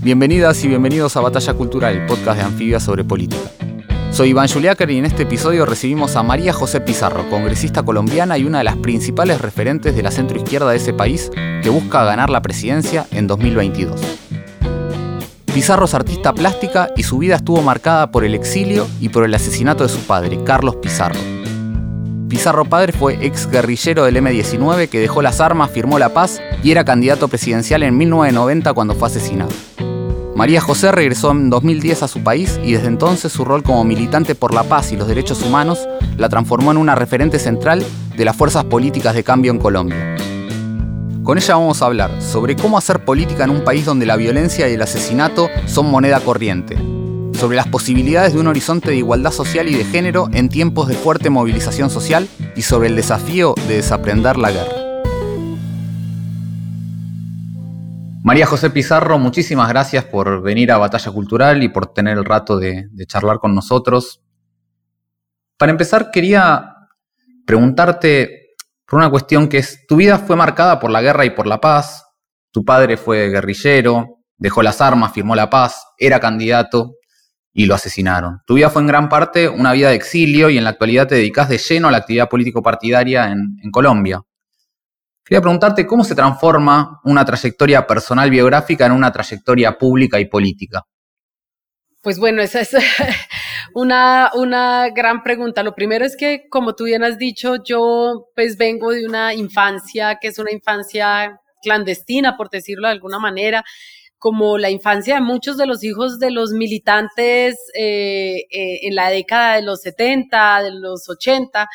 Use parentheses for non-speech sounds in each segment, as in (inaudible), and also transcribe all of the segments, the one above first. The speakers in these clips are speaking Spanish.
Bienvenidas y bienvenidos a Batalla Cultural, podcast de Anfibia sobre política. Soy Iván Juliáquer y en este episodio recibimos a María José Pizarro, congresista colombiana y una de las principales referentes de la centroizquierda de ese país que busca ganar la presidencia en 2022. Pizarro es artista plástica y su vida estuvo marcada por el exilio y por el asesinato de su padre, Carlos Pizarro. Pizarro padre fue ex guerrillero del M-19 que dejó las armas, firmó la paz y era candidato presidencial en 1990 cuando fue asesinado. María José regresó en 2010 a su país y desde entonces su rol como militante por la paz y los derechos humanos la transformó en una referente central de las fuerzas políticas de cambio en Colombia. Con ella vamos a hablar sobre cómo hacer política en un país donde la violencia y el asesinato son moneda corriente, sobre las posibilidades de un horizonte de igualdad social y de género en tiempos de fuerte movilización social y sobre el desafío de desaprender la guerra. María José Pizarro, muchísimas gracias por venir a Batalla Cultural y por tener el rato de, charlar con nosotros. Para empezar, quería preguntarte por una cuestión que es, tu vida fue marcada por la guerra y por la paz, tu padre fue guerrillero, dejó las armas, firmó la paz, era candidato y lo asesinaron. Tu vida fue en gran parte una vida de exilio y en la actualidad te dedicas de lleno a la actividad político-partidaria en Colombia. Quería preguntarte cómo se transforma una trayectoria personal biográfica en una trayectoria pública y política. Pues bueno, esa es (laughs) una, una gran pregunta. Lo primero es que, como tú bien has dicho, yo pues vengo de una infancia que es una infancia clandestina, por decirlo de alguna manera, como la infancia de muchos de los hijos de los militantes eh, eh, en la década de los 70, de los 80.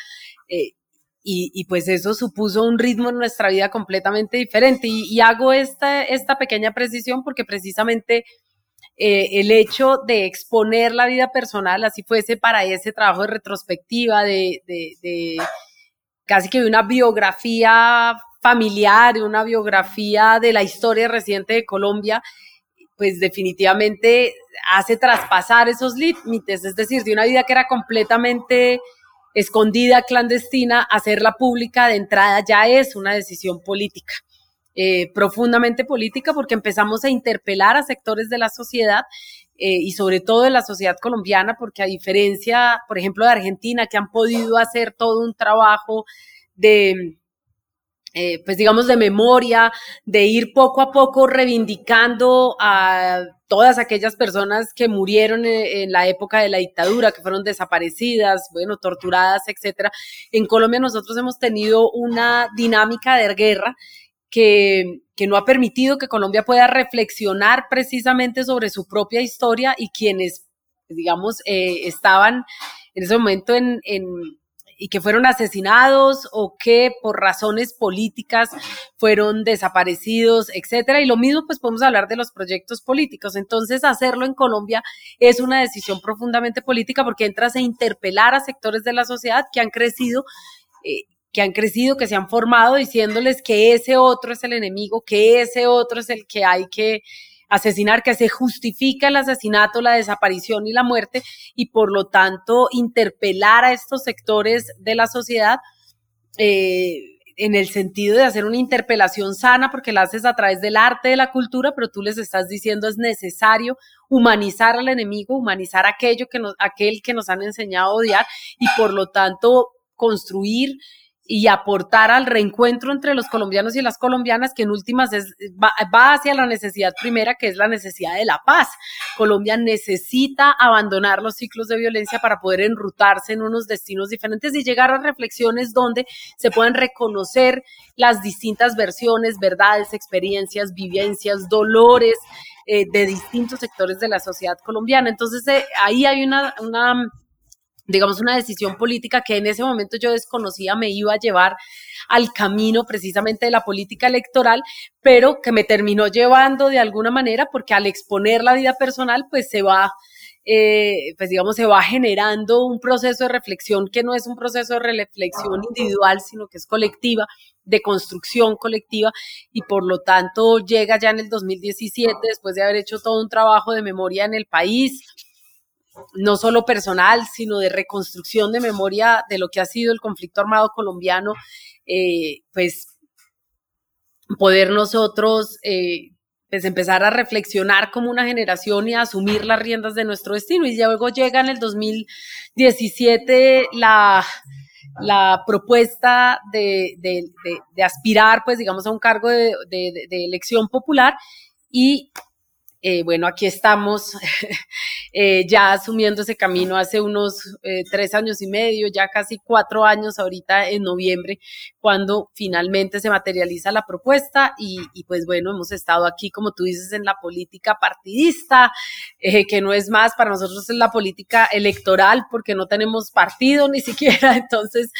Y, pues eso supuso un ritmo en nuestra vida completamente diferente. Y, hago esta, esta pequeña precisión porque precisamente eh, el hecho de exponer la vida personal, así fuese para ese trabajo de retrospectiva, de, de, casi que de una biografía familiar, de una biografía de la historia reciente de Colombia, pues definitivamente hace traspasar esos límites, es decir, de una vida que era completamente escondida, clandestina, hacerla pública de entrada ya es una decisión política. Eh, profundamente política porque empezamos a interpelar a sectores de la sociedad eh, y sobre todo de la sociedad colombiana, porque a diferencia, por ejemplo, de Argentina, que han podido hacer todo un trabajo de, eh, pues digamos, de memoria, de ir poco a poco reivindicando a todas aquellas personas que murieron en, la época de la dictadura, que fueron desaparecidas, bueno, torturadas, etcétera. En Colombia nosotros hemos tenido una dinámica de guerra que, que, no ha permitido que Colombia pueda reflexionar precisamente sobre su propia historia y quienes, digamos, eh, estaban en ese momento en, en y que fueron asesinados o que por razones políticas fueron desaparecidos, etcétera. Y lo mismo, pues podemos hablar de los proyectos políticos. Entonces, hacerlo en Colombia es una decisión profundamente política porque entras a interpelar a sectores de la sociedad que han crecido. Eh, que han crecido, que se han formado, diciéndoles que ese otro es el enemigo, que ese otro es el que hay que, asesinar, que se justifica el asesinato, la desaparición y la muerte y por lo tanto interpelar a estos sectores de la sociedad. Eh, en el sentido de hacer una interpelación sana, porque la haces a través del arte, de la cultura, pero tú les estás diciendo es necesario humanizar al enemigo, humanizar aquello que nos, aquel que nos han enseñado a odiar y por lo tanto construir y aportar al reencuentro entre los colombianos y las colombianas, que en últimas es, va, hacia la necesidad primera, que es la necesidad de la paz. Colombia necesita abandonar los ciclos de violencia para poder enrutarse en unos destinos diferentes y llegar a reflexiones donde se puedan reconocer las distintas versiones, verdades, experiencias, vivencias, dolores eh, de distintos sectores de la sociedad colombiana. Entonces, eh, ahí hay una, una digamos, una decisión política que en ese momento yo desconocía me iba a llevar al camino precisamente de la política electoral, pero que me terminó llevando de alguna manera porque al exponer la vida personal, pues se va eh, pues digamos, se va generando un proceso de reflexión que no es un proceso de reflexión individual, sino que es colectiva, de construcción colectiva, y por lo tanto llega ya en el 2017, después de haber hecho todo un trabajo de memoria en el país, no solo personal, sino de reconstrucción de memoria de lo que ha sido el conflicto armado colombiano, eh, pues poder nosotros eh, pues empezar a reflexionar como una generación y a asumir las riendas de nuestro destino. Y luego llega en el 2017 la, la propuesta de, aspirar, pues digamos, a un cargo de, de elección popular y eh, bueno, aquí estamos (laughs) eh, ya asumiendo ese camino hace unos eh, tres años y medio, ya casi cuatro años ahorita en noviembre, cuando finalmente se materializa la propuesta y, pues bueno, hemos estado aquí, como tú dices, en la política partidista, que no es más, para nosotros es la política electoral porque no tenemos partido ni (laughs) siquiera, entonces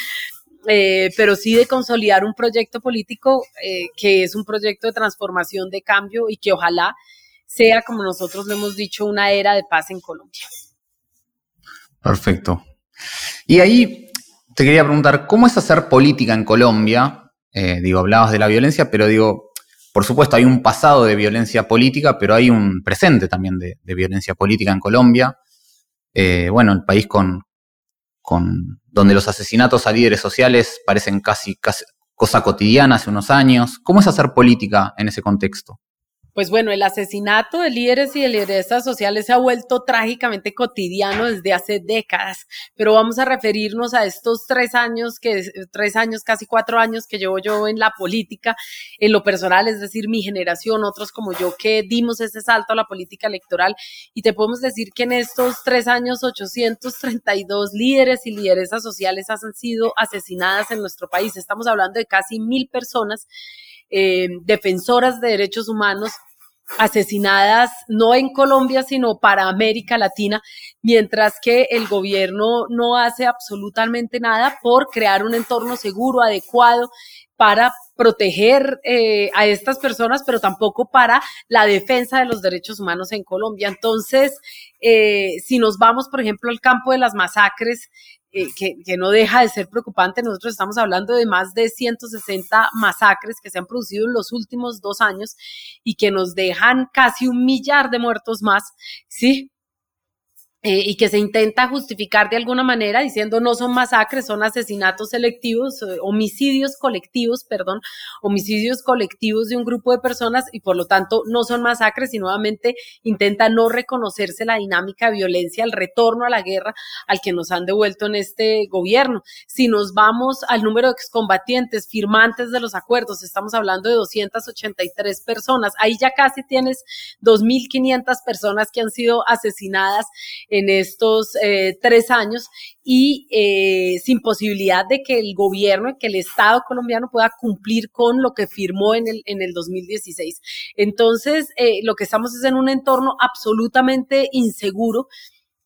pero sí de consolidar un proyecto político que es un proyecto de transformación, de cambio y que ojalá sea, como nosotros le hemos dicho, una era de paz en Colombia. Perfecto. Y ahí te quería preguntar, ¿cómo es hacer política en Colombia? Eh, digo, hablabas de la violencia, pero digo, por supuesto, hay un pasado de violencia política, pero hay un presente también de, violencia política en Colombia. Eh, bueno, el país con, con, donde los asesinatos a líderes sociales parecen casi, casi cosa cotidiana hace unos años. ¿Cómo es hacer política en ese contexto? Pues bueno, el asesinato de líderes y de lideresas sociales se ha vuelto trágicamente cotidiano desde hace décadas, pero vamos a referirnos a estos tres años, que tres años, casi cuatro años que llevo yo en la política, en lo personal, es decir, mi generación, otros como yo que dimos ese salto a la política electoral y te podemos decir que en estos tres años 832 líderes y lideresas sociales han sido asesinadas en nuestro país. Estamos hablando de casi mil personas eh, defensoras de derechos humanos asesinadas no en Colombia, sino para América Latina, mientras que el gobierno no hace absolutamente nada por crear un entorno seguro, adecuado para proteger eh, a estas personas, pero tampoco para la defensa de los derechos humanos en Colombia. Entonces, eh, si nos vamos, por ejemplo, al campo de las masacres, eh, que, no deja de ser preocupante. Nosotros estamos hablando de más de 160 masacres que se han producido en los últimos dos años y que nos dejan casi un millar de muertos más, ¿sí? Eh, y que se intenta justificar de alguna manera diciendo no son masacres, son asesinatos selectivos, eh, homicidios colectivos, perdón, homicidios colectivos de un grupo de personas y por lo tanto no son masacres y nuevamente intenta no reconocerse la dinámica de violencia, el retorno a la guerra al que nos han devuelto en este gobierno. Si nos vamos al número de excombatientes, firmantes de los acuerdos, estamos hablando de 283 personas, ahí ya casi tienes 2.500 personas que han sido asesinadas en estos eh, tres años y eh, sin posibilidad de que el gobierno, que el Estado colombiano pueda cumplir con lo que firmó en el, en el 2016. Entonces, eh, lo que estamos es en un entorno absolutamente inseguro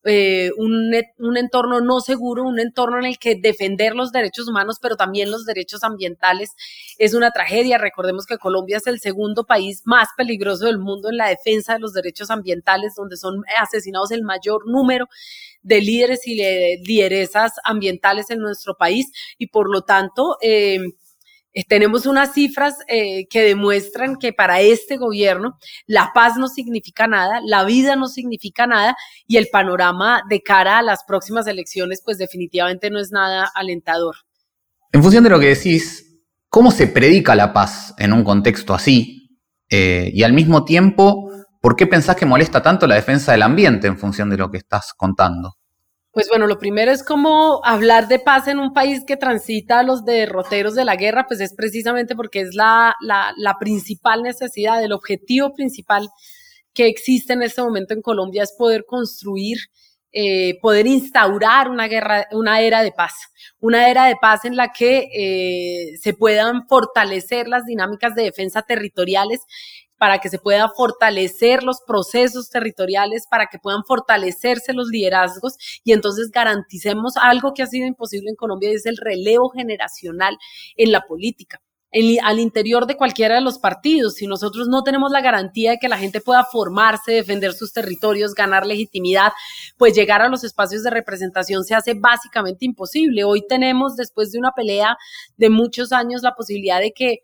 eh, un, un, entorno no seguro, un entorno en el que defender los derechos humanos, pero también los derechos ambientales, es una tragedia. Recordemos que Colombia es el segundo país más peligroso del mundo en la defensa de los derechos ambientales, donde son asesinados el mayor número de líderes y lideresas ambientales en nuestro país y por lo tanto... Eh, tenemos unas cifras eh, que demuestran que para este gobierno la paz no significa nada, la vida no significa nada y el panorama de cara a las próximas elecciones pues definitivamente no es nada alentador. En función de lo que decís, ¿cómo se predica la paz en un contexto así? Eh, y al mismo tiempo, ¿por qué pensás que molesta tanto la defensa del ambiente en función de lo que estás contando? Pues bueno, lo primero es como hablar de paz en un país que transita los derroteros de la guerra, pues es precisamente porque es la, la, principal necesidad, el objetivo principal que existe en este momento en Colombia es poder construir, eh, poder instaurar una guerra, una era de paz, una era de paz en la que eh, se puedan fortalecer las dinámicas de defensa territoriales para que se pueda fortalecer los procesos territoriales, para que puedan fortalecerse los liderazgos y entonces garanticemos algo que ha sido imposible en Colombia y es el relevo generacional en la política al interior de cualquiera de los partidos. Si nosotros no tenemos la garantía de que la gente pueda formarse, defender sus territorios, ganar legitimidad, pues llegar a los espacios de representación se hace básicamente imposible. Hoy tenemos, después de una pelea de muchos años, la posibilidad de que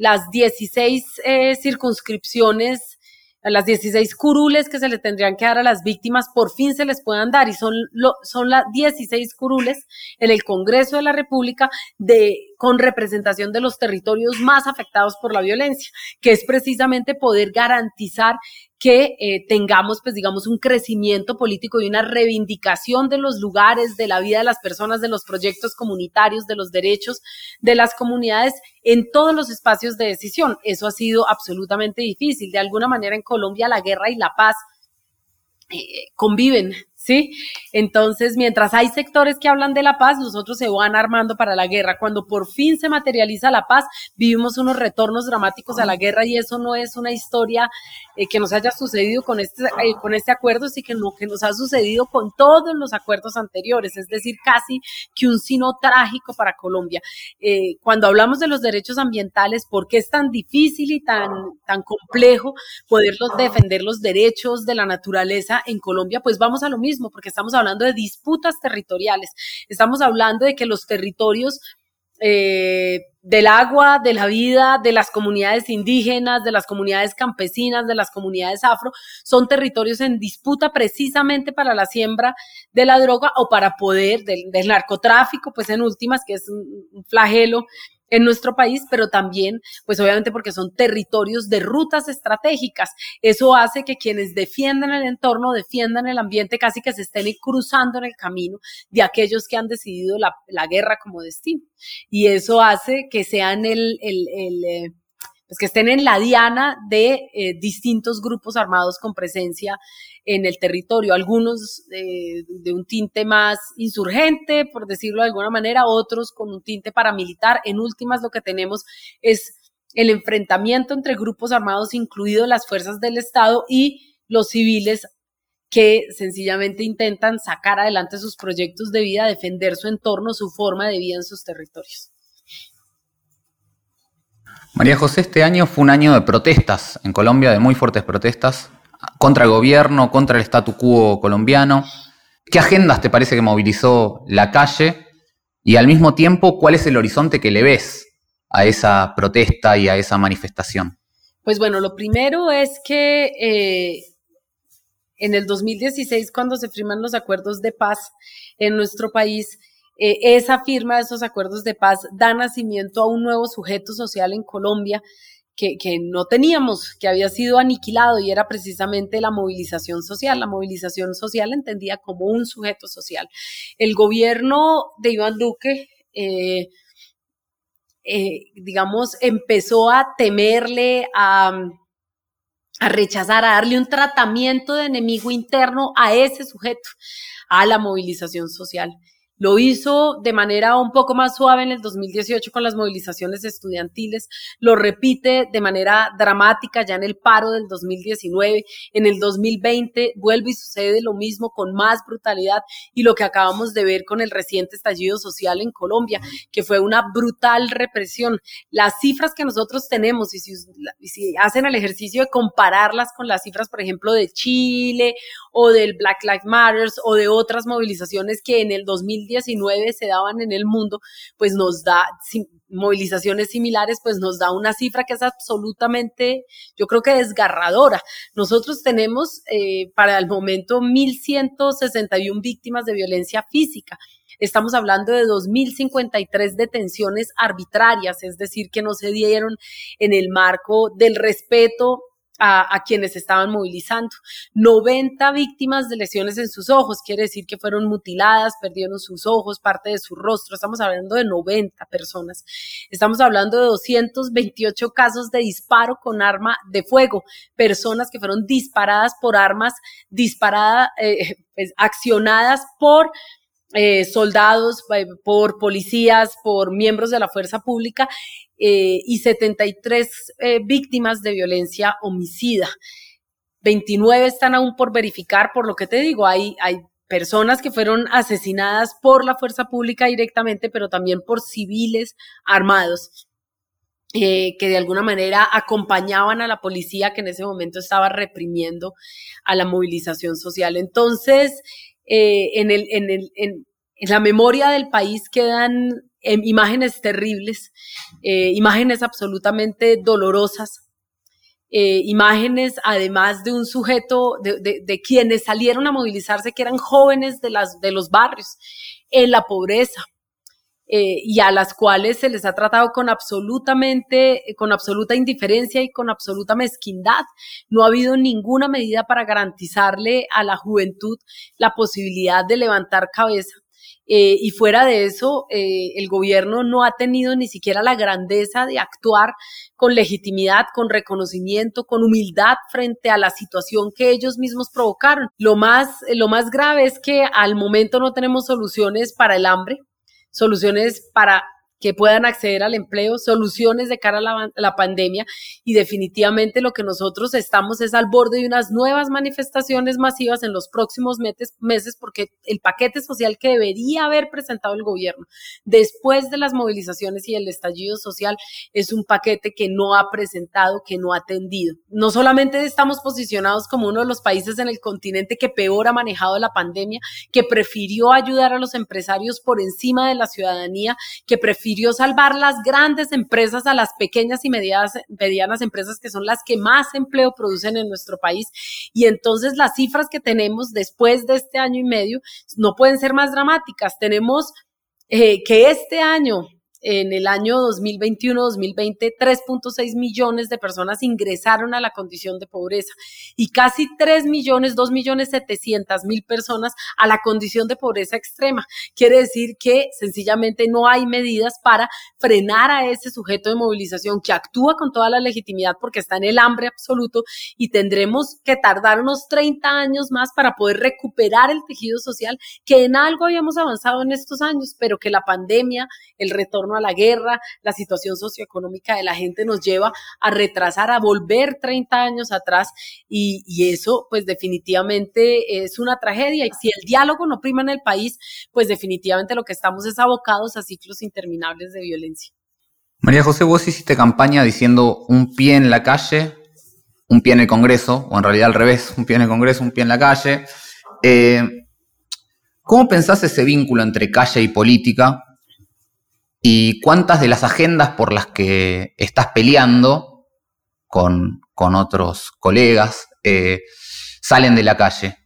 las 16 eh, circunscripciones las 16 curules que se le tendrían que dar a las víctimas por fin se les puedan dar y son, son las 16 curules en el Congreso de la República de, con representación de los territorios más afectados por la violencia, que es precisamente poder garantizar que eh, tengamos, pues digamos, un crecimiento político y una reivindicación de los lugares, de la vida de las personas, de los proyectos comunitarios, de los derechos de las comunidades en todos los espacios de decisión. Eso ha sido absolutamente difícil. De alguna manera en Colombia la guerra y la paz eh, conviven ¿sí? Entonces, mientras hay sectores que hablan de la paz, los otros se van armando para la guerra. Cuando por fin se materializa la paz, vivimos unos retornos dramáticos a la guerra y eso no es una historia eh, que nos haya sucedido con este, eh, con este acuerdo, sino que, que nos ha sucedido con todos los acuerdos anteriores, es decir, casi que un sino trágico para Colombia. Eh, cuando hablamos de los derechos ambientales, ¿por qué es tan difícil y tan, tan complejo poderlos defender los derechos de la naturaleza en Colombia? Pues vamos a lo mismo porque estamos hablando de disputas territoriales, estamos hablando de que los territorios eh, del agua, de la vida, de las comunidades indígenas, de las comunidades campesinas, de las comunidades afro, son territorios en disputa precisamente para la siembra de la droga o para poder del, narcotráfico, pues en últimas, que es un flagelo en nuestro país, pero también, pues obviamente porque son territorios de rutas estratégicas. Eso hace que quienes defiendan el entorno, defiendan el ambiente, casi que se estén cruzando en el camino de aquellos que han decidido la, guerra como destino. Y eso hace que sean el, el, el eh, pues que estén en la diana de eh, distintos grupos armados con presencia en el territorio, algunos eh, de un tinte más insurgente, por decirlo de alguna manera, otros con un tinte paramilitar. En últimas, lo que tenemos es el enfrentamiento entre grupos armados, incluidos las fuerzas del Estado y los civiles que sencillamente intentan sacar adelante sus proyectos de vida, defender su entorno, su forma de vida en sus territorios. María José, este año fue un año de protestas en Colombia, de muy fuertes protestas contra el gobierno, contra el statu quo colombiano. ¿Qué agendas te parece que movilizó la calle? Y al mismo tiempo, ¿cuál es el horizonte que le ves a esa protesta y a esa manifestación? Pues bueno, lo primero es que eh, en el 2016, cuando se firman los acuerdos de paz en nuestro país, eh, esa firma de esos acuerdos de paz da nacimiento a un nuevo sujeto social en Colombia que, que, no teníamos, que había sido aniquilado y era precisamente la movilización social. La movilización social entendía como un sujeto social. El gobierno de Iván Duque, eh, eh, digamos, empezó a temerle, a, a rechazar, a darle un tratamiento de enemigo interno a ese sujeto, a la movilización social. Lo hizo de manera un poco más suave en el 2018 con las movilizaciones estudiantiles, lo repite de manera dramática ya en el paro del 2019, en el 2020 vuelve y sucede lo mismo con más brutalidad y lo que acabamos de ver con el reciente estallido social en Colombia, que fue una brutal represión. Las cifras que nosotros tenemos, y si, hacen el ejercicio de compararlas con las cifras, por ejemplo, de Chile o del Black Lives Matter o de otras movilizaciones que en el 2019 se daban en el mundo, pues nos da movilizaciones similares, pues nos da una cifra que es absolutamente, yo creo que desgarradora. Nosotros tenemos eh, para el momento 1.161 víctimas de violencia física. Estamos hablando de 2.053 detenciones arbitrarias, es decir, que no se dieron en el marco del respeto a, quienes estaban movilizando. 90 víctimas de lesiones en sus ojos, quiere decir que fueron mutiladas, perdieron sus ojos, parte de su rostro. Estamos hablando de 90 personas. Estamos hablando de 228 casos de disparo con arma de fuego, personas que fueron disparadas por armas disparadas, eh, pues, accionadas por eh, soldados, eh, por policías, por miembros de la fuerza pública y 73 víctimas de violencia homicida. 29 están aún por verificar, por lo que te digo, hay, hay personas que fueron asesinadas por la fuerza pública directamente, pero también por civiles armados. que de alguna manera acompañaban a la policía que en ese momento estaba reprimiendo a la movilización social. Entonces, eh, en, la memoria del país quedan em, imágenes terribles, eh, imágenes absolutamente dolorosas, eh, imágenes además de un sujeto, de, de, de, quienes salieron a movilizarse, que eran jóvenes de los barrios, en la pobreza, eh, y a las cuales se les ha tratado con absolutamente, eh, con absoluta indiferencia y con absoluta mezquindad. No ha habido ninguna medida para garantizarle a la juventud la posibilidad de levantar cabeza. Eh, y fuera de eso, el gobierno no ha tenido ni siquiera la grandeza de actuar con legitimidad, con reconocimiento, con humildad frente a la situación que ellos mismos provocaron. Lo más, lo más grave es que al momento no tenemos soluciones para el hambre, soluciones para que puedan acceder al empleo, soluciones de cara a la, pandemia y definitivamente lo que nosotros estamos es al borde de unas nuevas manifestaciones masivas en los próximos meses, meses porque el paquete social que debería haber presentado el gobierno después de las movilizaciones y el estallido social es un paquete que no ha presentado, que no ha atendido. No solamente estamos posicionados como uno de los países en el continente que peor ha manejado la pandemia, que prefirió ayudar a los empresarios por encima de la ciudadanía, que prefirió prefirió salvar las grandes empresas a las pequeñas y medianas, medianas empresas que son las que más empleo producen en nuestro país. Y entonces las cifras que tenemos después de este año y medio no pueden ser más dramáticas. Tenemos eh, que este año en el año 2021-2020, 3.6 millones de personas ingresaron a la condición de pobreza y casi 3 millones, 2 millones 700 mil personas a la condición de pobreza extrema. Quiere decir que sencillamente no hay medidas para frenar a ese sujeto de movilización que actúa con toda la legitimidad porque está en el hambre absoluto y tendremos que tardar unos 30 años más para poder recuperar el tejido social que en algo habíamos avanzado en estos años, pero que la pandemia, el retorno a la guerra, la situación socioeconómica de la gente nos lleva a retrasar, a volver 30 años atrás y, eso pues definitivamente es una tragedia. Y si el diálogo no prima en el país, pues definitivamente lo que estamos es abocados a ciclos interminables de violencia. María José, vos hiciste campaña diciendo un pie en la calle, un pie en el Congreso, o en realidad al revés, un pie en el Congreso, un pie en la calle. Eh, ¿Cómo pensás ese vínculo entre calle y política? Y cuántas de las agendas por las que estás peleando con, otros colegas eh, salen de la calle.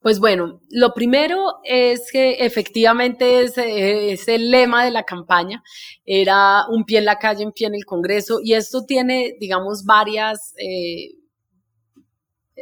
Pues bueno, lo primero es que efectivamente es, el lema de la campaña, era un pie en la calle, un pie en el Congreso, y esto tiene, digamos, varias eh,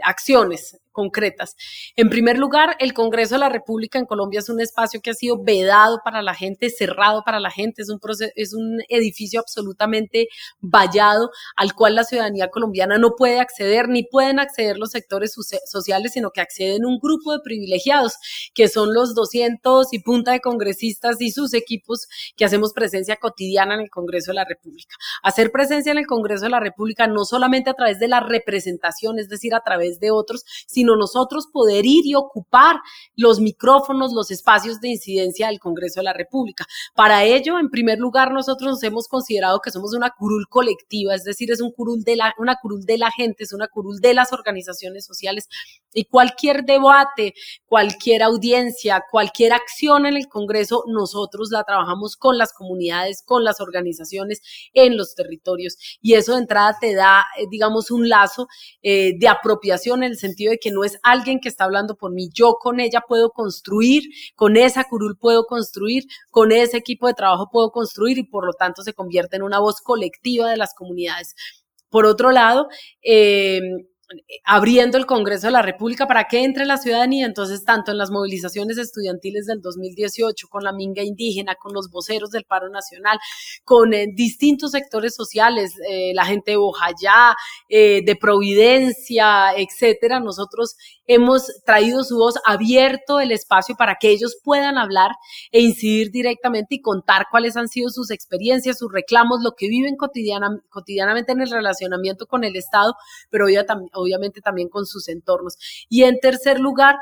acciones concretas. En primer lugar, el Congreso de la República en Colombia es un espacio que ha sido vedado para la gente, cerrado para la gente, es un, es un edificio absolutamente vallado al cual la ciudadanía colombiana no puede acceder ni pueden acceder los sectores sociales, sino que acceden un grupo de privilegiados, que son los 200 y punta de congresistas y sus equipos que hacemos presencia cotidiana en el Congreso de la República. Hacer presencia en el Congreso de la República no solamente a través de la representación, es decir, a través de otros, sino sino nosotros poder ir y ocupar los micrófonos, los espacios de incidencia del Congreso de la República. Para ello, en primer lugar, nosotros nos hemos considerado que somos una curul colectiva, es decir, es un curul de la, una curul de la gente, es una curul de las organizaciones sociales y cualquier debate, cualquier audiencia, cualquier acción en el Congreso, nosotros la trabajamos con las comunidades, con las organizaciones en los territorios y eso de entrada te da, eh, digamos, un lazo eh, de apropiación en el sentido de que no es alguien que está hablando por mí, yo con ella puedo construir, con esa curul puedo construir, con ese equipo de trabajo puedo construir y por lo tanto se convierte en una voz colectiva de las comunidades. Por otro lado, eh, abriendo el Congreso de la República para que entre la ciudadanía. Entonces, tanto en las movilizaciones estudiantiles del 2018, con la minga indígena, con los voceros del paro nacional, con eh, distintos sectores sociales, eh, la gente de Bojayá, eh, de Providencia, etcétera, nosotros hemos traído su voz, abierto el espacio para que ellos puedan hablar e incidir directamente y contar cuáles han sido sus experiencias, sus reclamos, lo que viven cotidianamente en el relacionamiento con el Estado, pero obviamente también con sus entornos. Y en tercer lugar,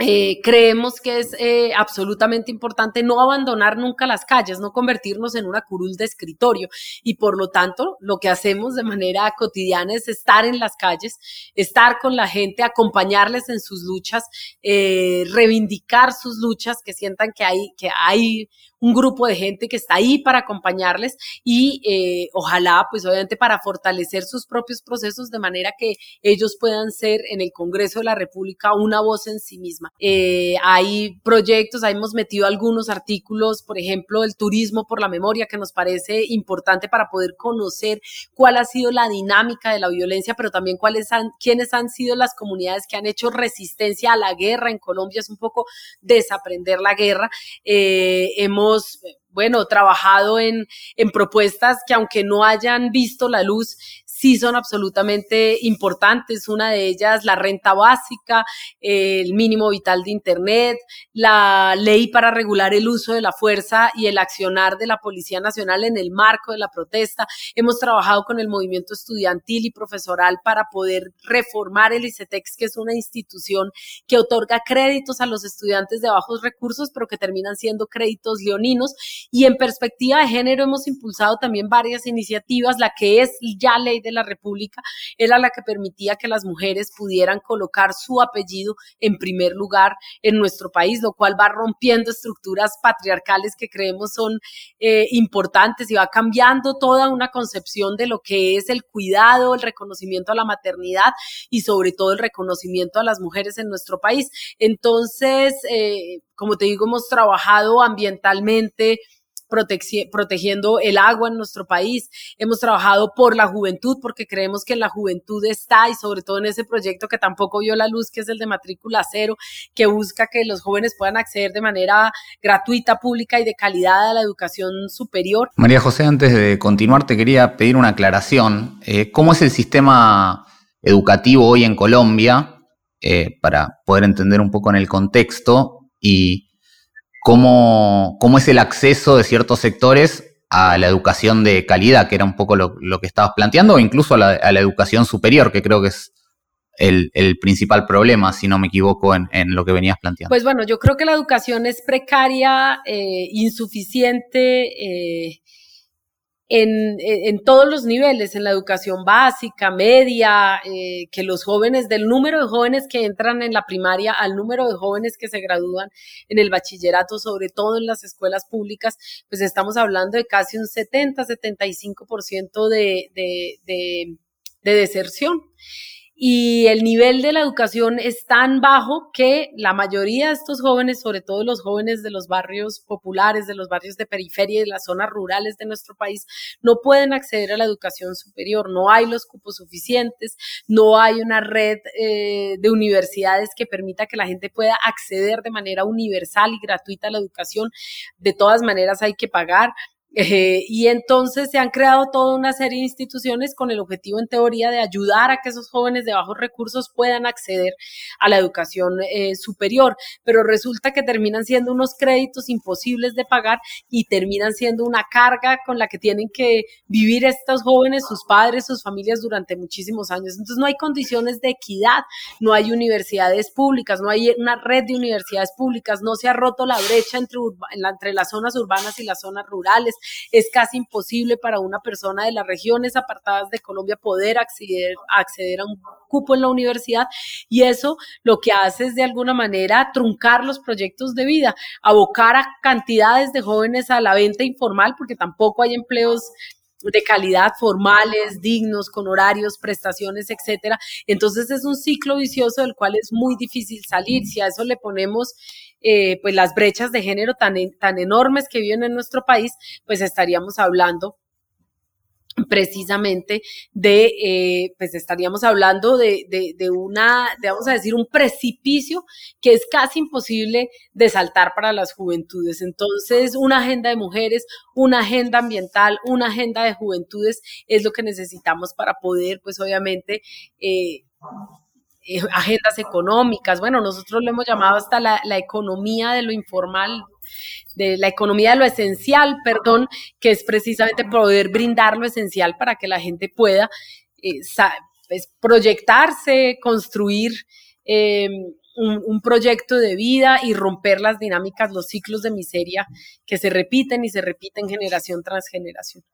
eh, creemos que es eh, absolutamente importante no abandonar nunca las calles, no convertirnos en una curul de escritorio. Y por lo tanto lo que hacemos de manera cotidiana es estar en las calles, estar con la gente, acompañarles en sus luchas, eh, reivindicar sus luchas, que sientan que hay, que hay un grupo de gente que está ahí para acompañarles y eh, ojalá, pues obviamente para fortalecer sus propios procesos de manera que ellos puedan ser en el Congreso de la República una voz en sí misma. Eh, hay proyectos, hemos metido algunos artículos, por ejemplo, el turismo por la memoria, que nos parece importante para poder conocer cuál ha sido la dinámica de la violencia, pero también cuáles han, quiénes han sido las comunidades que han hecho resistencia a la guerra en Colombia. Es un poco desaprender la guerra. Eh, hemos bueno, trabajado en, en propuestas que aunque no hayan visto la luz, sí son absolutamente importantes. Una de ellas, la renta básica, el mínimo vital de Internet, la ley para regular el uso de la fuerza y el accionar de la Policía Nacional en el marco de la protesta. Hemos trabajado con el movimiento estudiantil y profesoral para poder reformar el ICETEX, que es una institución que otorga créditos a los estudiantes de bajos recursos, pero que terminan siendo créditos leoninos. Y en perspectiva de género hemos impulsado también varias iniciativas, la que es ya ley de la República era la que permitía que las mujeres pudieran colocar su apellido en primer lugar en nuestro país, lo cual va rompiendo estructuras patriarcales que creemos son eh, importantes y va cambiando toda una concepción de lo que es el cuidado, el reconocimiento a la maternidad y sobre todo el reconocimiento a las mujeres en nuestro país. Entonces, eh, como te digo, hemos trabajado ambientalmente, protegiendo el agua en nuestro país. Hemos trabajado por la juventud porque creemos que la juventud está y sobre todo en ese proyecto que tampoco vio la luz, que es el de matrícula cero, que busca que los jóvenes puedan acceder de manera gratuita, pública y de calidad a la educación superior. María José, antes de continuar, te quería pedir una aclaración. Eh, ¿Cómo es el sistema educativo hoy en Colombia? Eh, para poder entender un poco en el contexto y cómo, cómo es el acceso de ciertos sectores a la educación de calidad, que era un poco lo, que estabas planteando, o incluso a la, educación superior, que creo que es el, principal problema, si no me equivoco, en, lo que venías planteando. Pues bueno, yo creo que la educación es precaria, eh, insuficiente, eh, en, todos los niveles, en la educación básica, media, eh, que los jóvenes, del número de jóvenes que entran en la primaria al número de jóvenes que se gradúan en el bachillerato, sobre todo en las escuelas públicas, pues estamos hablando de casi un 70, 75% de, de, de, de deserción y el nivel de la educación es tan bajo que la mayoría de estos jóvenes, sobre todo los jóvenes de los barrios populares, de los barrios de periferia y de las zonas rurales de nuestro país, no pueden acceder a la educación superior. No hay los cupos suficientes, no hay una red eh, de universidades que permita que la gente pueda acceder de manera universal y gratuita a la educación. De todas maneras hay que pagar. Eh, y entonces se han creado toda una serie de instituciones con el objetivo, en teoría, de ayudar a que esos jóvenes de bajos recursos puedan acceder a la educación eh, superior, pero resulta que terminan siendo unos créditos imposibles de pagar y terminan siendo una carga con la que tienen que vivir estos jóvenes, sus padres, sus familias durante muchísimos años. Entonces no hay condiciones de equidad, no hay universidades públicas, no hay una red de universidades públicas, no se ha roto la brecha entre, entre las zonas urbanas y las zonas rurales es casi imposible para una persona de las regiones apartadas de Colombia poder acceder, acceder a un cupo en la universidad y eso lo que hace es de alguna manera truncar los proyectos de vida, abocar a cantidades de jóvenes a la venta informal porque tampoco hay empleos de calidad formales, dignos, con horarios, prestaciones, etcétera. Entonces es un ciclo vicioso del cual es muy difícil salir. Si a eso le ponemos eh, pues las brechas de género tan, tan enormes que viven en nuestro país, pues estaríamos hablando precisamente de, eh, pues estaríamos hablando de, de, una, vamos a decir, un precipicio que es casi imposible de saltar para las juventudes. Entonces, una agenda de mujeres, una agenda ambiental, una agenda de juventudes es lo que necesitamos para poder, pues obviamente, eh, eh, agendas económicas. Bueno, nosotros lo hemos llamado hasta la, economía de lo informal, de la economía de lo esencial, perdón, que es precisamente poder brindar lo esencial para que la gente pueda eh, pues, proyectarse, construir eh, un, proyecto de vida y romper las dinámicas, los ciclos de miseria que se repiten y se repiten generación tras generación.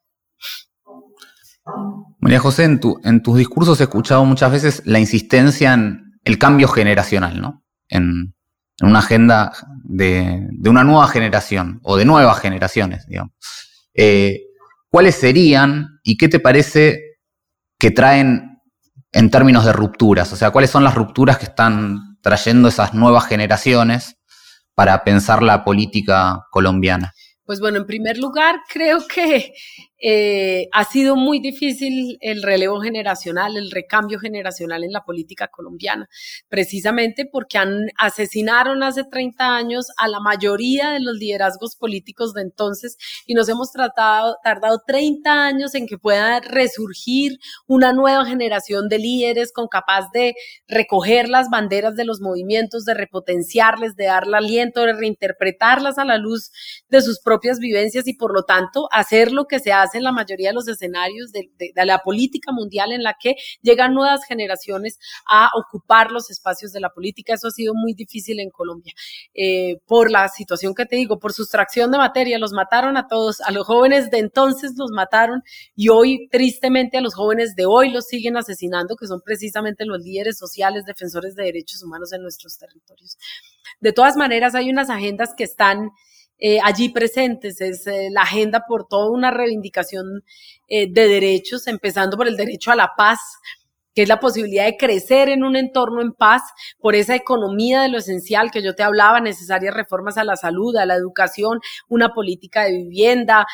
María José, en, en tus discursos he escuchado muchas veces la insistencia en el cambio generacional, ¿no? En, una agenda de, una nueva generación o de nuevas generaciones, digamos. Eh, ¿Cuáles serían y qué te parece que traen en términos de rupturas? O sea, ¿cuáles son las rupturas que están trayendo esas nuevas generaciones para pensar la política colombiana? Pues bueno, en primer lugar, creo que eh, ha sido muy difícil el relevo generacional, el recambio generacional en la política colombiana, precisamente porque asesinaron hace 30 años a la mayoría de los liderazgos políticos de entonces y nos hemos tratado, tardado 30 años en que pueda resurgir una nueva generación de líderes con capaz de recoger las banderas de los movimientos, de repotenciarles, de darle aliento, de reinterpretarlas a la luz de sus propias vivencias y por lo tanto hacer lo que se hace en la mayoría de los escenarios de, la política mundial en la que llegan nuevas generaciones a ocupar los espacios de la política. Eso ha sido muy difícil en Colombia. Eh, por la situación que te digo, por sustracción de materia, los mataron a todos, a los jóvenes de entonces los mataron y hoy tristemente a los jóvenes de hoy los siguen asesinando, que son precisamente los líderes sociales, defensores de derechos humanos en nuestros territorios. De todas maneras, hay unas agendas que están eh, allí presentes. Es eh, la agenda por toda una reivindicación eh, de derechos, empezando por el derecho a la paz, que es la posibilidad de crecer en un entorno en paz, por esa economía de lo esencial que yo te hablaba, necesarias reformas a la salud, a la educación, una política de vivienda,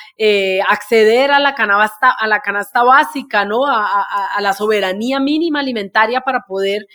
acceder a la, canasta, a la canasta básica, ¿no? a la soberanía mínima alimentaria para poder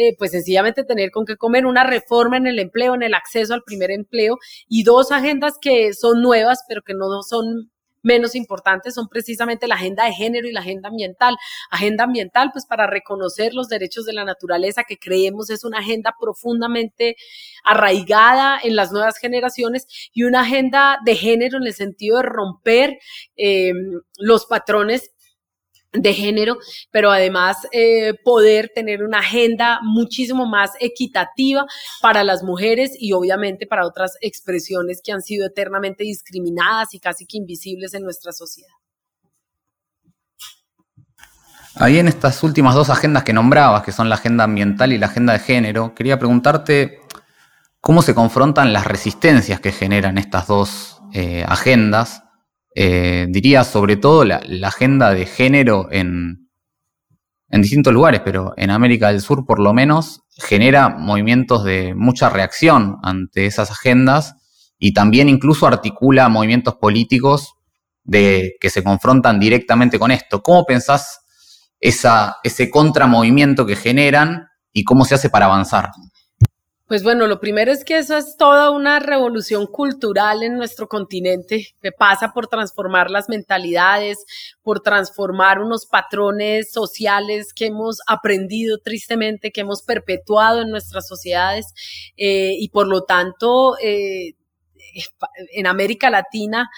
eh, pues sencillamente tener con qué comer, una reforma en el empleo, en el acceso al primer empleo y dos agendas que son nuevas, pero que no son menos importantes son precisamente la agenda de género y la agenda ambiental. Agenda ambiental, pues para reconocer los derechos de la naturaleza, que creemos es una agenda profundamente arraigada en las nuevas generaciones, y una agenda de género en el sentido de romper eh, los patrones de género, pero además eh, poder tener una agenda muchísimo más equitativa para las mujeres y obviamente para otras expresiones que han sido eternamente discriminadas y casi que invisibles en nuestra sociedad. Ahí en estas últimas dos agendas que nombrabas, que son la agenda ambiental y la agenda de género, quería preguntarte cómo se confrontan las resistencias que generan estas dos eh, agendas eh, diría sobre todo la, agenda de género en, distintos lugares, pero en América del Sur por lo menos genera movimientos de mucha reacción ante esas agendas y también incluso articula movimientos políticos de, que se confrontan directamente con esto. ¿Cómo pensás ese contramovimiento que generan y cómo se hace para avanzar? Pues bueno, lo primero es que eso es toda una revolución cultural en nuestro continente que pasa por transformar las mentalidades, por transformar unos patrones sociales que hemos aprendido tristemente, que hemos perpetuado en nuestras sociedades eh, y por lo tanto eh, en América Latina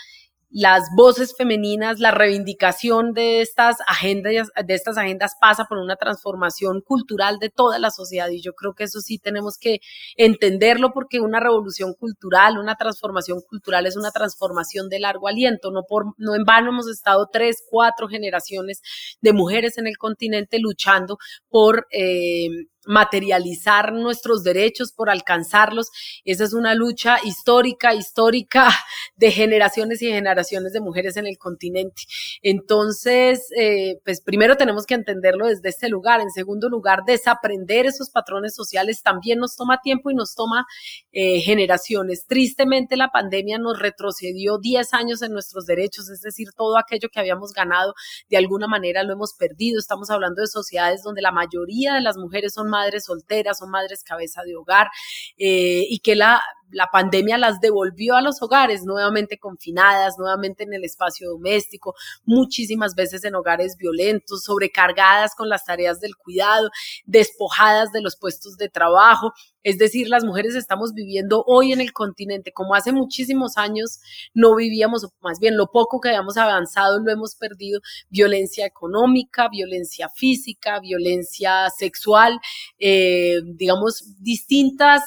las voces femeninas, la reivindicación de estas agendas, de estas agendas pasa por una transformación cultural de toda la sociedad y yo creo que eso sí tenemos que entenderlo porque una revolución cultural, una transformación cultural es una transformación de largo aliento, no por no en vano hemos estado tres, cuatro generaciones de mujeres en el continente luchando por eh, materializar nuestros derechos, por alcanzarlos. Esa es una lucha histórica, histórica (laughs) de generaciones y generaciones de mujeres en el continente. Entonces, eh, pues primero tenemos que entenderlo desde este lugar. En segundo lugar, desaprender esos patrones sociales también nos toma tiempo y nos toma eh, generaciones. Tristemente, la pandemia nos retrocedió 10 años en nuestros derechos, es decir, todo aquello que habíamos ganado de alguna manera lo hemos perdido. Estamos hablando de sociedades donde la mayoría de las mujeres son madres solteras, son madres cabeza de hogar, eh, y que la la pandemia las devolvió a los hogares, nuevamente confinadas, nuevamente en el espacio doméstico, muchísimas veces en hogares violentos, sobrecargadas con las tareas del cuidado, despojadas de los puestos de trabajo. Es decir, las mujeres estamos viviendo hoy en el continente como hace muchísimos años no vivíamos, más bien lo poco que habíamos avanzado lo hemos perdido, violencia económica, violencia física, violencia sexual, eh, digamos, distintas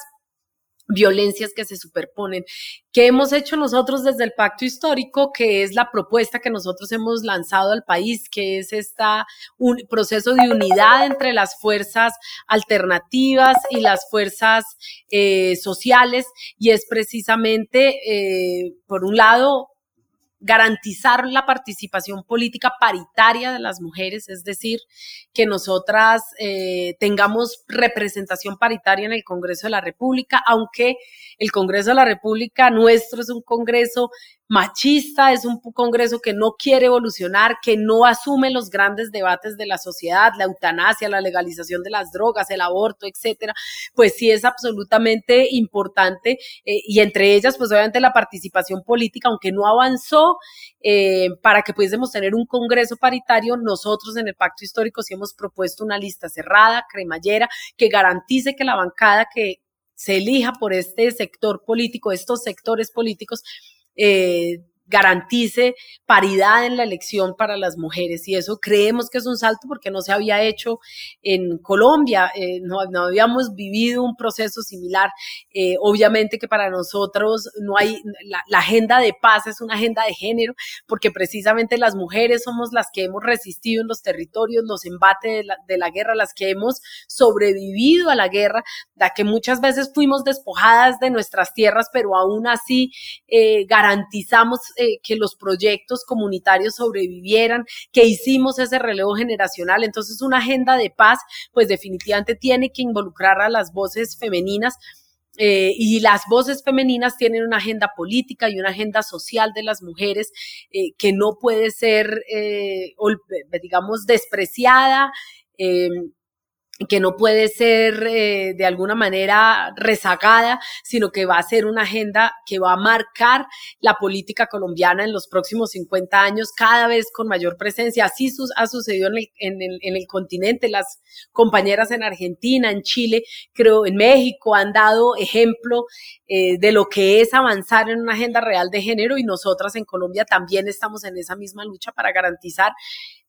violencias que se superponen. ¿Qué hemos hecho nosotros desde el pacto histórico? Que es la propuesta que nosotros hemos lanzado al país, que es este proceso de unidad entre las fuerzas alternativas y las fuerzas eh, sociales, y es precisamente, eh, por un lado, garantizar la participación política paritaria de las mujeres, es decir, que nosotras eh, tengamos representación paritaria en el Congreso de la República, aunque el Congreso de la República nuestro es un Congreso machista, es un Congreso que no quiere evolucionar, que no asume los grandes debates de la sociedad, la eutanasia, la legalización de las drogas, el aborto, etcétera, pues sí es absolutamente importante eh, y entre ellas, pues obviamente la participación política, aunque no avanzó eh, para que pudiésemos tener un Congreso paritario, nosotros en el Pacto Histórico sí hemos propuesto una lista cerrada, cremallera, que garantice que la bancada que se elija por este sector político, estos sectores políticos, eh, garantice paridad en la elección para las mujeres. Y eso creemos que es un salto porque no se había hecho en Colombia, eh, no, habíamos vivido un proceso similar. Eh, obviamente que para nosotros no hay, la, agenda de paz es una agenda de género, porque precisamente las mujeres somos las que hemos resistido en los territorios, los embates de la, de la guerra, las que hemos sobrevivido a la guerra, la que muchas veces fuimos despojadas de nuestras tierras, pero aún así eh, garantizamos eh, que los proyectos comunitarios sobrevivieran, que hicimos ese relevo generacional. Entonces, una agenda de paz, pues definitivamente tiene que involucrar a las voces femeninas. Eh, y las voces femeninas tienen una agenda política y una agenda social de las mujeres eh, que no puede ser, digamos, despreciada que no puede ser eh, de alguna manera rezagada, sino que va a ser una agenda que va a marcar la política colombiana en los próximos 50 años, cada vez con mayor presencia. Así ha sucedido en el, en el, en el continente. Las compañeras en Argentina, en Chile, creo en México han dado ejemplo eh, de lo que es avanzar en una agenda real de género y nosotras en Colombia también estamos en esa misma lucha para garantizar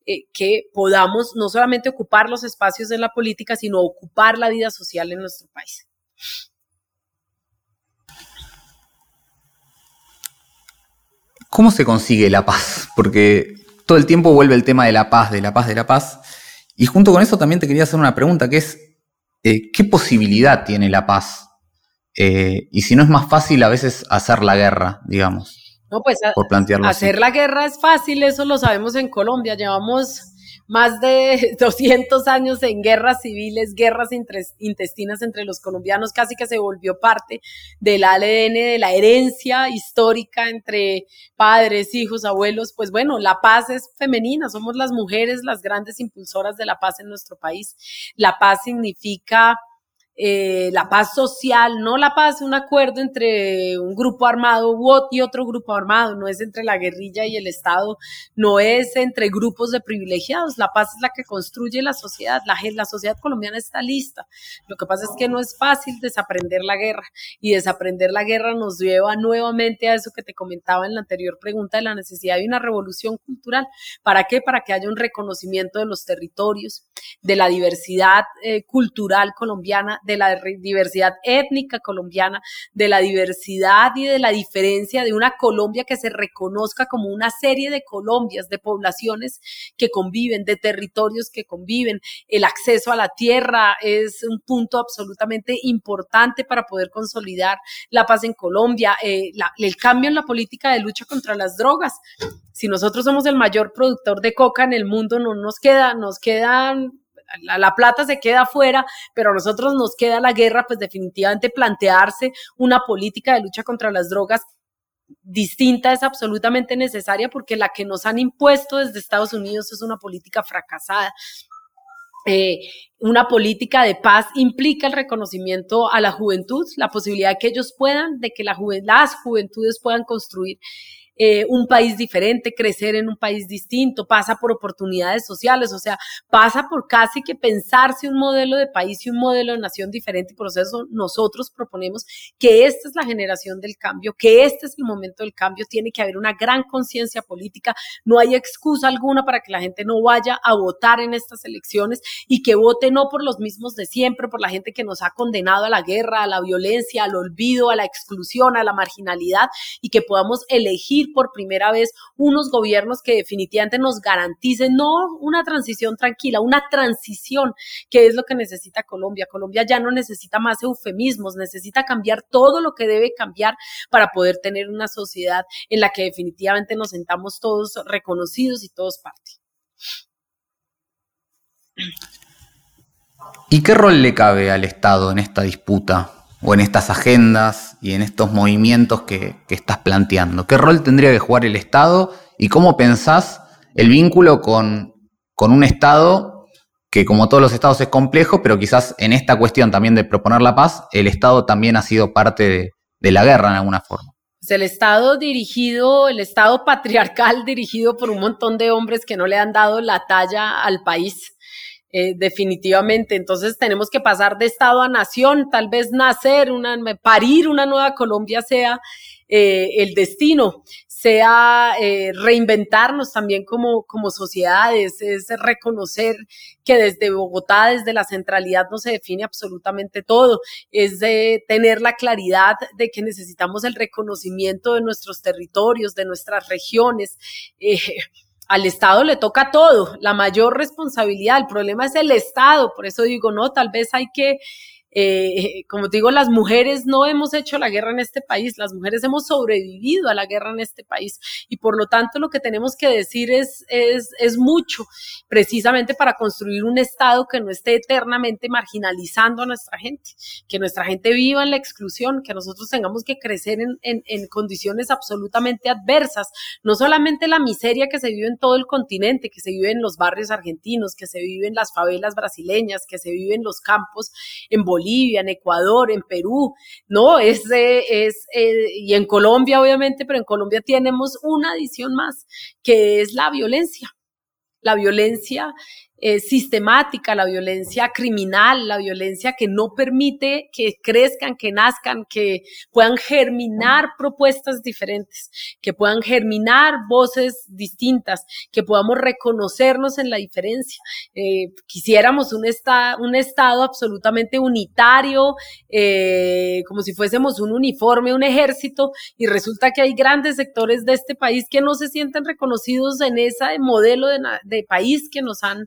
eh, que podamos no solamente ocupar los espacios de la política, sino ocupar la vida social en nuestro país. ¿Cómo se consigue la paz? Porque todo el tiempo vuelve el tema de la paz, de la paz, de la paz. Y junto con eso también te quería hacer una pregunta, que es, eh, ¿qué posibilidad tiene la paz? Eh, y si no es más fácil a veces hacer la guerra, digamos. No, pues hacer la guerra es fácil, eso lo sabemos en Colombia. Llevamos más de (laughs) 200 años en guerras civiles, guerras intestinas entre los colombianos, casi que se volvió parte del ADN, de la herencia histórica entre padres, hijos, abuelos. Pues bueno, la paz es femenina, somos las mujeres las grandes impulsoras de la paz en nuestro país. La paz significa eh, la paz social, no la paz, un acuerdo entre un grupo armado y otro grupo armado, no es entre la guerrilla y el Estado, no es entre grupos de privilegiados, la paz es la que construye la sociedad, la, sociedad colombiana está lista, lo que pasa es que no es fácil desaprender la guerra y desaprender la guerra nos lleva nuevamente a eso que te comentaba en la anterior pregunta de la necesidad de una revolución cultural, ¿para qué? Para que haya un reconocimiento de los territorios, de la diversidad eh, cultural colombiana, de la diversidad étnica colombiana, de la diversidad y de la diferencia de una Colombia que se reconozca como una serie de Colombias, de poblaciones que conviven, de territorios que conviven. El acceso a la tierra es un punto absolutamente importante para poder consolidar la paz en Colombia, eh, el cambio en la política de lucha contra las drogas. Si nosotros somos el mayor productor de coca en el mundo, no nos queda, nos quedan la, plata se queda afuera, pero a nosotros nos queda la guerra, pues definitivamente plantearse una política de lucha contra las drogas distinta es absolutamente necesaria porque la que nos han impuesto desde Estados Unidos es una política fracasada. Eh, una política de paz implica el reconocimiento a la juventud, la posibilidad que ellos puedan, de que las juventudes puedan construir eh, un país diferente, crecer en un país distinto, pasa por oportunidades sociales, o sea, pasa por casi que pensarse un modelo de país y un modelo de nación diferente por eso nosotros proponemos que esta es la generación del cambio, que este es el momento del cambio, tiene que haber una gran conciencia política, no hay excusa alguna para que la gente no vaya a votar en estas elecciones y que vote no por los mismos de siempre, por la gente que nos ha condenado a la guerra, a la violencia, al olvido, a la exclusión, a la marginalidad y que podamos elegir por primera vez unos gobiernos que definitivamente nos garanticen no una transición tranquila, una transición, que es lo que necesita Colombia. Colombia ya no necesita más eufemismos, necesita cambiar todo lo que debe cambiar para poder tener una sociedad en la que definitivamente nos sentamos todos reconocidos y todos parte. ¿Y qué rol le cabe al Estado en esta disputa? O en estas agendas y en estos movimientos que, estás planteando? ¿Qué rol tendría que jugar el Estado y cómo pensás el vínculo con, con un Estado que como todos los estados es complejo, pero quizás en esta cuestión también de proponer la paz, el Estado también ha sido parte de, la guerra en alguna forma. Pues el Estado dirigido, el Estado patriarcal dirigido por un montón de hombres que no le han dado la talla al país, eh, definitivamente. Entonces tenemos que pasar de Estado a nación, tal vez nacer, una, parir una nueva Colombia sea eh, el destino, sea eh, reinventarnos también como, como sociedades, es reconocer que desde Bogotá, desde la centralidad no se define absolutamente todo, es de tener la claridad de que necesitamos el reconocimiento de nuestros territorios, de nuestras regiones al Estado le toca todo, la mayor responsabilidad, el problema es el Estado, por eso digo, no, tal vez hay que eh, como te digo, las mujeres no hemos hecho la guerra en este país, las mujeres hemos sobrevivido a la guerra en este país y por lo tanto lo que tenemos que decir es, es, es mucho, precisamente para construir un Estado que no esté eternamente marginalizando a nuestra gente, que nuestra gente viva en la exclusión, que nosotros tengamos que crecer en, en, en condiciones absolutamente adversas, no solamente la miseria que se vive en todo el continente, que se vive en los barrios argentinos, que se vive en las favelas brasileñas, que se vive en los campos en Bolivia, Bolivia, en Ecuador, en Perú, ¿no? Es, es eh, y en Colombia, obviamente, pero en Colombia tenemos una adición más, que es la violencia. La violencia eh, sistemática, la violencia criminal, la violencia que no permite que crezcan, que nazcan, que puedan germinar propuestas diferentes, que puedan germinar voces distintas, que podamos reconocernos en la diferencia. Eh, quisiéramos un, un Estado absolutamente unitario, eh, como si fuésemos un uniforme, un ejército, y resulta que hay grandes sectores de este país que no se sienten reconocidos en ese modelo de país que nos han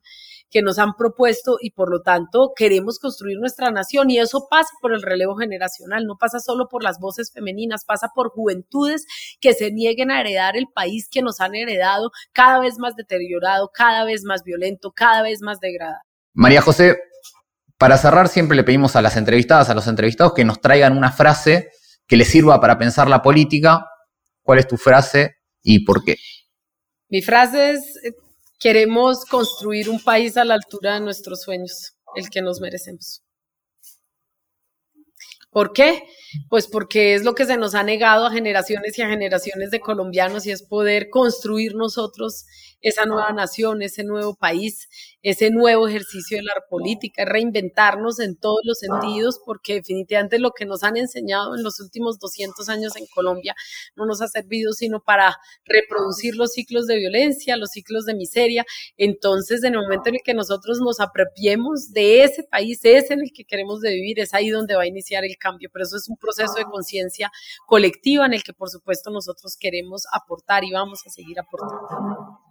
que nos han propuesto y por lo tanto queremos construir nuestra nación y eso pasa por el relevo generacional, no pasa solo por las voces femeninas, pasa por juventudes que se nieguen a heredar el país que nos han heredado cada vez más deteriorado, cada vez más violento, cada vez más degradado. María José, para cerrar siempre le pedimos a las entrevistadas, a los entrevistados que nos traigan una frase que les sirva para pensar la política. ¿Cuál es tu frase y por qué? Mi frase es, Queremos construir un país a la altura de nuestros sueños, el que nos merecemos. ¿Por qué? Pues porque es lo que se nos ha negado a generaciones y a generaciones de colombianos y es poder construir nosotros esa nueva nación, ese nuevo país, ese nuevo ejercicio de la política, reinventarnos en todos los sentidos, porque definitivamente lo que nos han enseñado en los últimos 200 años en Colombia no nos ha servido sino para reproducir los ciclos de violencia, los ciclos de miseria. Entonces, en el momento en el que nosotros nos apropiemos de ese país, es en el que queremos de vivir, es ahí donde va a iniciar el cambio. Pero eso es un proceso de conciencia colectiva en el que, por supuesto, nosotros queremos aportar y vamos a seguir aportando.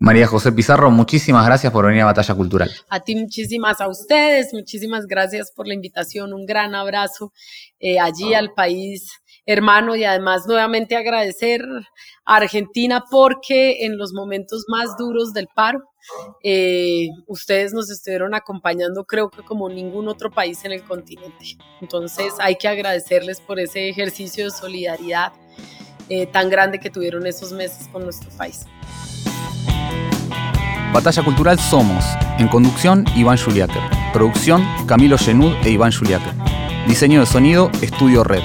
María José Pizarro, muchísimas gracias por venir a Batalla Cultural. A ti muchísimas, a ustedes, muchísimas gracias por la invitación, un gran abrazo eh, allí al país hermano y además nuevamente agradecer a Argentina porque en los momentos más duros del paro, eh, ustedes nos estuvieron acompañando creo que como ningún otro país en el continente. Entonces hay que agradecerles por ese ejercicio de solidaridad eh, tan grande que tuvieron esos meses con nuestro país. Batalla Cultural somos, en conducción, Iván Juliáquer. Producción, Camilo Genud e Iván Juliáquer. Diseño de sonido, Estudio Red.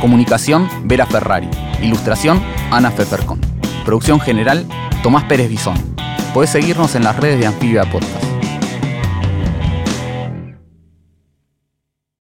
Comunicación, Vera Ferrari. Ilustración, Ana Fefercon. Producción general, Tomás Pérez Bisón. Podés seguirnos en las redes de Anfibia Podcast.